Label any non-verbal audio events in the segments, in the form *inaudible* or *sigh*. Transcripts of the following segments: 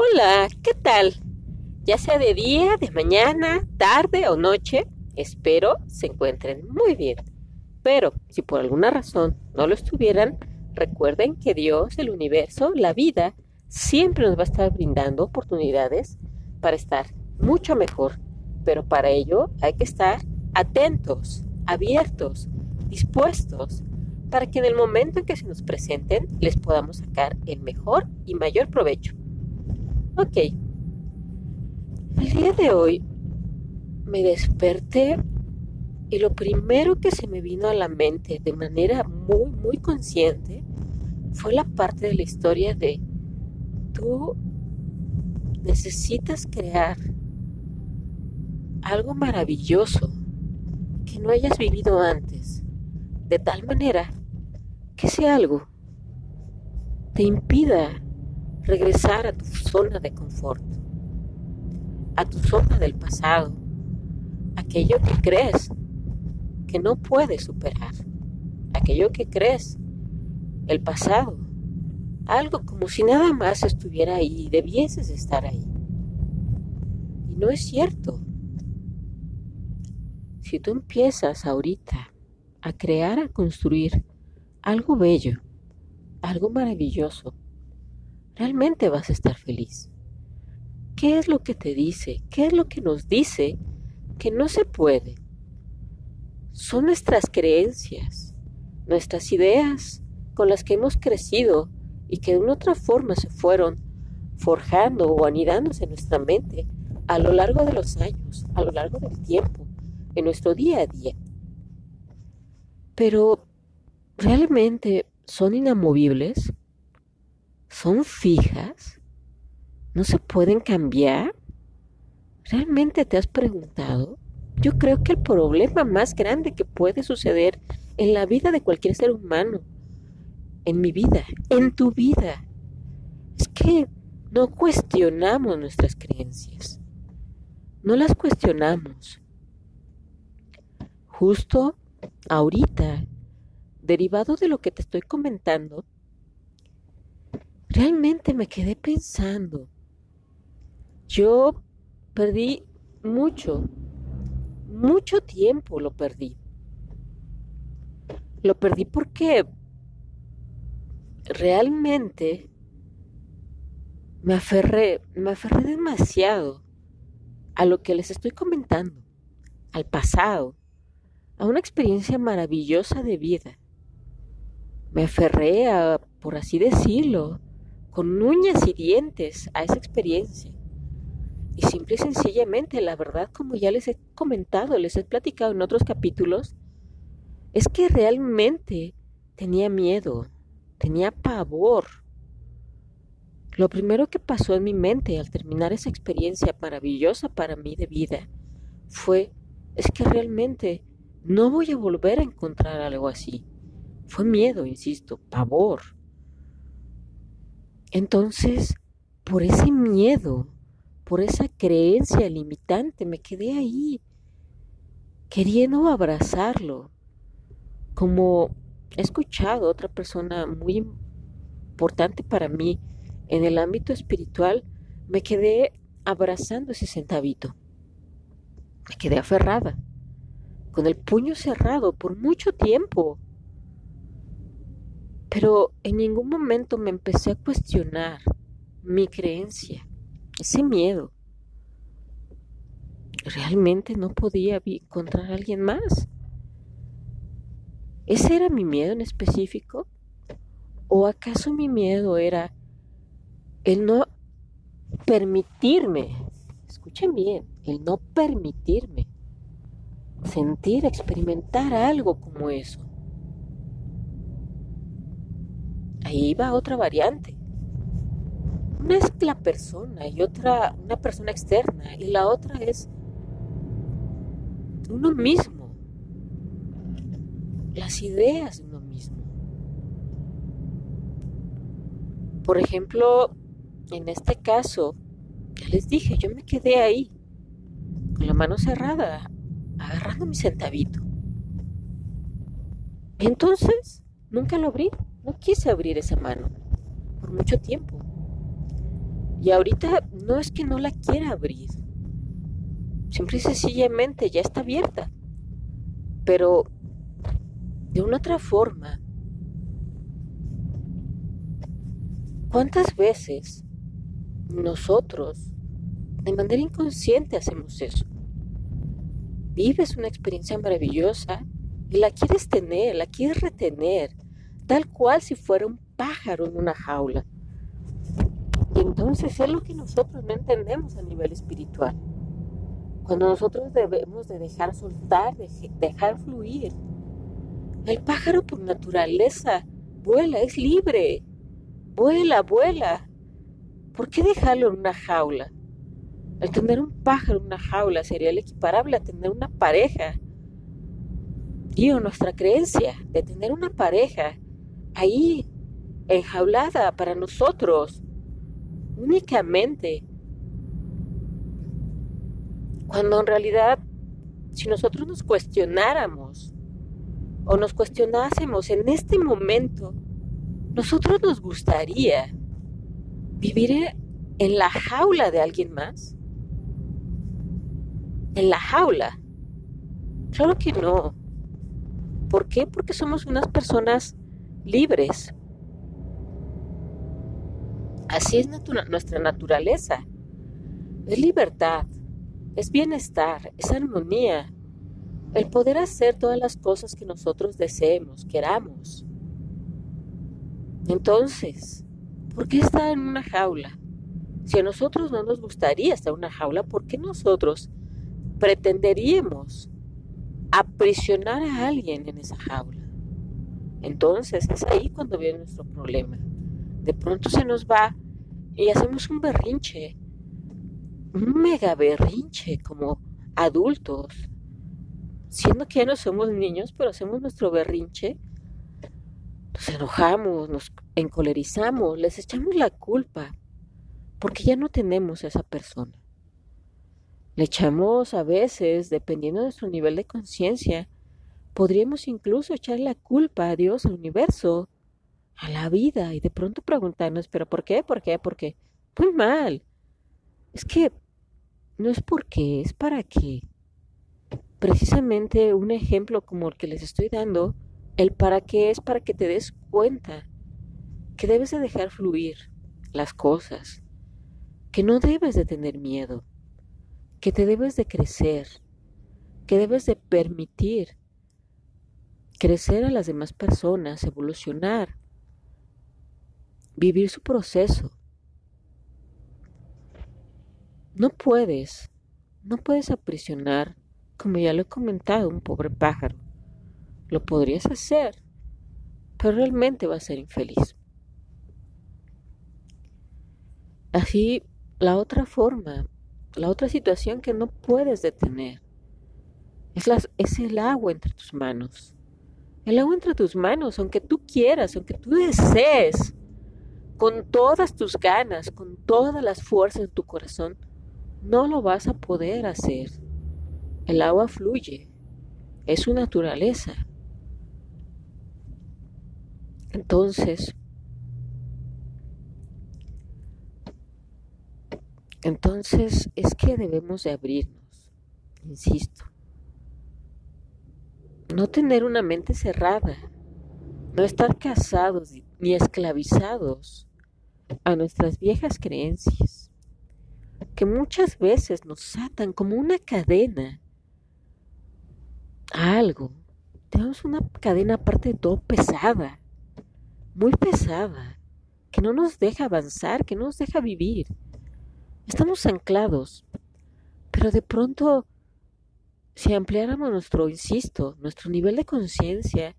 Hola, ¿qué tal? Ya sea de día, de mañana, tarde o noche, espero se encuentren muy bien. Pero si por alguna razón no lo estuvieran, recuerden que Dios, el universo, la vida, siempre nos va a estar brindando oportunidades para estar mucho mejor. Pero para ello hay que estar atentos, abiertos, dispuestos, para que en el momento en que se nos presenten les podamos sacar el mejor y mayor provecho. Ok. El día de hoy me desperté y lo primero que se me vino a la mente de manera muy, muy consciente fue la parte de la historia de tú necesitas crear algo maravilloso que no hayas vivido antes, de tal manera que ese algo te impida regresar a tu zona de confort, a tu zona del pasado, aquello que crees que no puedes superar, aquello que crees, el pasado, algo como si nada más estuviera ahí y debieses estar ahí. Y no es cierto. Si tú empiezas ahorita a crear, a construir algo bello, algo maravilloso, realmente vas a estar feliz. ¿Qué es lo que te dice? ¿Qué es lo que nos dice que no se puede? Son nuestras creencias, nuestras ideas con las que hemos crecido y que de una otra forma se fueron forjando o anidándose en nuestra mente a lo largo de los años, a lo largo del tiempo, en nuestro día a día. Pero, ¿realmente son inamovibles? Son fijas, no se pueden cambiar. ¿Realmente te has preguntado? Yo creo que el problema más grande que puede suceder en la vida de cualquier ser humano, en mi vida, en tu vida, es que no cuestionamos nuestras creencias. No las cuestionamos. Justo ahorita, derivado de lo que te estoy comentando, realmente me quedé pensando. Yo perdí mucho, mucho tiempo lo perdí. Lo perdí porque realmente me aferré, me aferré demasiado a lo que les estoy comentando, al pasado, a una experiencia maravillosa de vida. Me aferré a, por así decirlo, con uñas y dientes a esa experiencia. Y simple y sencillamente, la verdad, como ya les he comentado, les he platicado en otros capítulos, es que realmente tenía miedo, tenía pavor. Lo primero que pasó en mi mente al terminar esa experiencia maravillosa para mí de vida fue, es que realmente no voy a volver a encontrar algo así. Fue miedo, insisto, pavor. Entonces, por ese miedo, por esa creencia limitante, me quedé ahí, queriendo abrazarlo. Como he escuchado otra persona muy importante para mí en el ámbito espiritual, me quedé abrazando ese centavito. Me quedé aferrada, con el puño cerrado por mucho tiempo. Pero en ningún momento me empecé a cuestionar mi creencia, ese miedo. ¿Realmente no podía encontrar a alguien más? ¿Ese era mi miedo en específico? ¿O acaso mi miedo era el no permitirme, escuchen bien, el no permitirme sentir, experimentar algo como eso? Ahí va otra variante. Una es la persona y otra una persona externa y la otra es uno mismo. Las ideas de uno mismo. Por ejemplo, en este caso, ya les dije, yo me quedé ahí, con la mano cerrada, agarrando mi centavito. Entonces, nunca lo abrí. No quise abrir esa mano por mucho tiempo. Y ahorita no es que no la quiera abrir. Simple y sencillamente ya está abierta. Pero de una otra forma, ¿cuántas veces nosotros de manera inconsciente hacemos eso? Vives una experiencia maravillosa y la quieres tener, la quieres retener, tal cual si fuera un pájaro en una jaula. Y entonces es lo que nosotros no entendemos a nivel espiritual. Cuando nosotros debemos de dejar soltar, de dejar fluir. El pájaro por naturaleza vuela, es libre. Vuela, vuela. ¿Por qué dejarlo en una jaula? El tener un pájaro en una jaula sería el equiparable a tener una pareja. Y nuestra creencia de tener una pareja ahí enjaulada para nosotros únicamente cuando en realidad si nosotros nos cuestionáramos o nos cuestionásemos en este momento, nosotros nos gustaría vivir en la jaula de alguien más. En la jaula. Claro que no. ¿Por qué? Porque somos unas personas libres. Así es nuestra naturaleza. Es libertad, es bienestar, es armonía. El poder hacer todas las cosas que nosotros deseemos, queramos. Entonces, ¿por qué estar en una jaula? Si a nosotros no nos gustaría estar en una jaula, ¿por qué nosotros pretenderíamos aprisionar a alguien en esa jaula? Entonces es ahí cuando viene nuestro problema de pronto se nos va y hacemos un berrinche, un mega berrinche como adultos, siendo que ya no somos niños, pero hacemos nuestro berrinche, nos enojamos, nos encolerizamos, les echamos la culpa, porque ya no tenemos a esa persona. Le echamos a veces, dependiendo de nuestro nivel de conciencia, podríamos incluso echar la culpa a Dios, al universo, a la vida y de pronto preguntarnos, pero ¿por qué? ¿Por qué? ¿Por qué? Muy mal. Es que no es por qué, es para qué. Precisamente un ejemplo como el que les estoy dando, el para qué es para que te des cuenta que debes de dejar fluir las cosas, que no debes de tener miedo, que te debes de crecer, que debes de permitir crecer a las demás personas, evolucionar, vivir su proceso. No puedes, no puedes aprisionar, como ya lo he comentado, un pobre pájaro. Lo podrías hacer, pero realmente va a ser infeliz. Así, la otra forma, la otra situación que no puedes detener, es, es el agua entre tus manos. El agua entre tus manos, aunque tú quieras, aunque tú desees, con todas tus ganas, con todas las fuerzas de tu corazón, no lo vas a poder hacer. El agua fluye, es su naturaleza. Entonces, entonces es que debemos de abrirnos, insisto. No tener una mente cerrada, no estar casados ni esclavizados a nuestras viejas creencias, que muchas veces nos atan como una cadena a algo. Tenemos una cadena aparte de pesada, muy pesada, que no nos deja avanzar, que no nos deja vivir. Estamos anclados, pero de pronto, si ampliáramos nuestro, insisto, nuestro nivel de conciencia,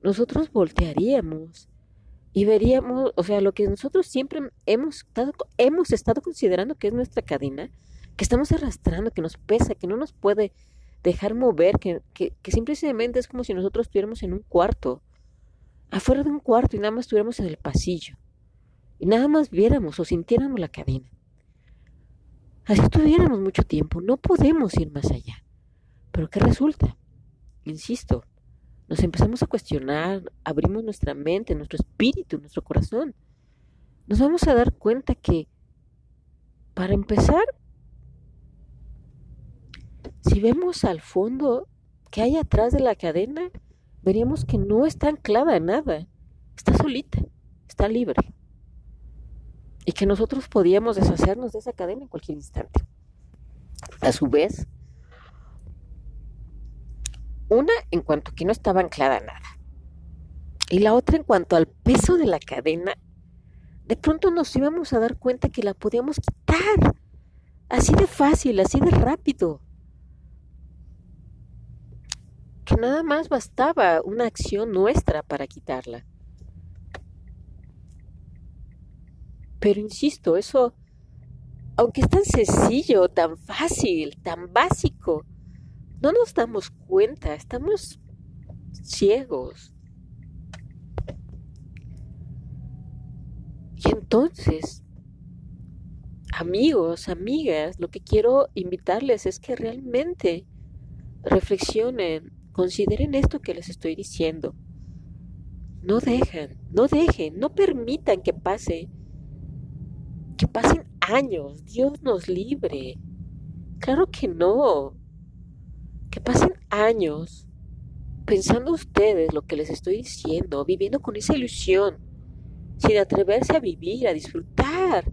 nosotros voltearíamos y veríamos, o sea, lo que nosotros siempre hemos estado, hemos estado considerando que es nuestra cadena, que estamos arrastrando, que nos pesa, que no nos puede dejar mover, que, que, simplemente es como si nosotros estuviéramos en un cuarto, afuera de un cuarto y nada más estuviéramos en el pasillo, y nada más viéramos o sintiéramos la cadena. Así estuviéramos mucho tiempo, no podemos ir más allá. Pero ¿qué resulta? Insisto, nos empezamos a cuestionar, abrimos nuestra mente, nuestro espíritu, nuestro corazón, nos vamos a dar cuenta que Para empezar, si vemos al fondo que hay atrás de la cadena, veríamos que no está anclada en nada, está solita, está libre. Y que nosotros podíamos deshacernos de esa cadena en cualquier instante. A su vez, una en cuanto que no estaba anclada nada. Y la otra en cuanto al peso de la cadena, de pronto nos íbamos a dar cuenta que la podíamos quitar. Así de fácil, así de rápido. Que nada más bastaba una acción nuestra para quitarla. Pero insisto, eso, aunque es tan sencillo, tan fácil, tan básico, no nos damos cuenta, estamos ciegos. Y entonces, amigos, amigas, lo que quiero invitarles es que realmente reflexionen, consideren esto que les estoy diciendo. No dejan, no dejen, no permitan que pase, que pasen años, Dios nos libre. Claro que no que pasen años pensando ustedes lo que les estoy diciendo, viviendo con esa ilusión, sin atreverse a vivir, a disfrutar.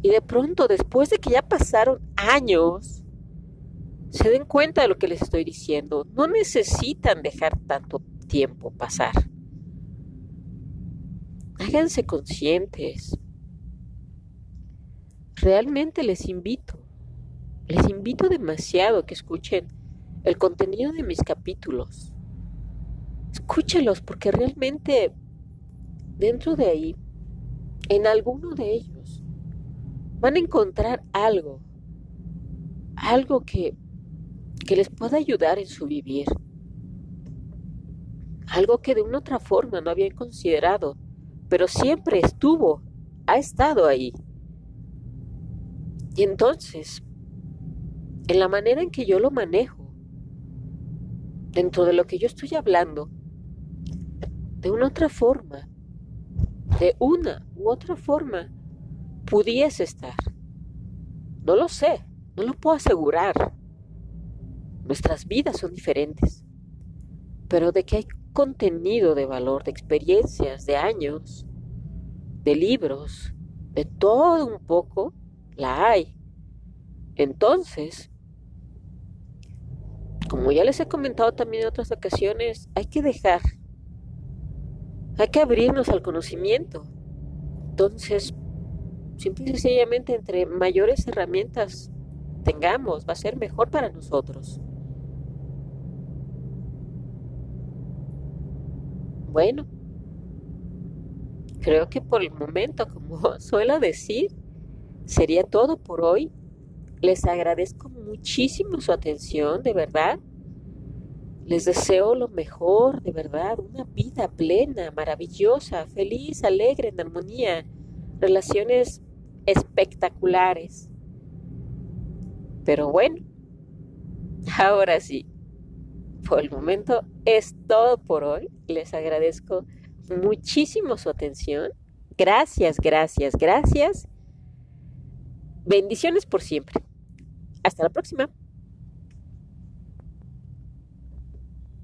Y de pronto, después de que ya pasaron años, se den cuenta de lo que les estoy diciendo. No necesitan dejar tanto tiempo pasar. Háganse conscientes. Realmente les invito les invito demasiado a que escuchen el contenido de mis capítulos. Escúchelos porque realmente dentro de ahí, en alguno de ellos, van a encontrar algo, algo que, que les pueda ayudar en su vivir, algo que de una otra forma no habían considerado, pero siempre estuvo, ha estado ahí. Y entonces en la manera en que yo lo manejo, dentro de lo que yo estoy hablando, de una otra forma, de una u otra forma, pudiese estar. No lo sé, no lo puedo asegurar. Nuestras vidas son diferentes, pero de que hay contenido de valor, de experiencias, de años, de libros, de todo un poco, la hay. Entonces, como ya les he comentado también en otras ocasiones, hay que dejar, hay que abrirnos al conocimiento. Entonces, simple y sencillamente, entre mayores herramientas tengamos, va a ser mejor para nosotros. Bueno, creo que por el momento, como *laughs* suelo decir, sería todo por hoy. Les agradezco muchísimo su atención, de verdad. Les deseo lo mejor, de verdad, una vida plena, maravillosa, feliz, alegre, en armonía, relaciones espectaculares. Pero bueno, ahora sí, por el momento es todo por hoy. Les agradezco muchísimo su atención. Gracias, gracias, gracias. Bendiciones por siempre. Hasta la próxima.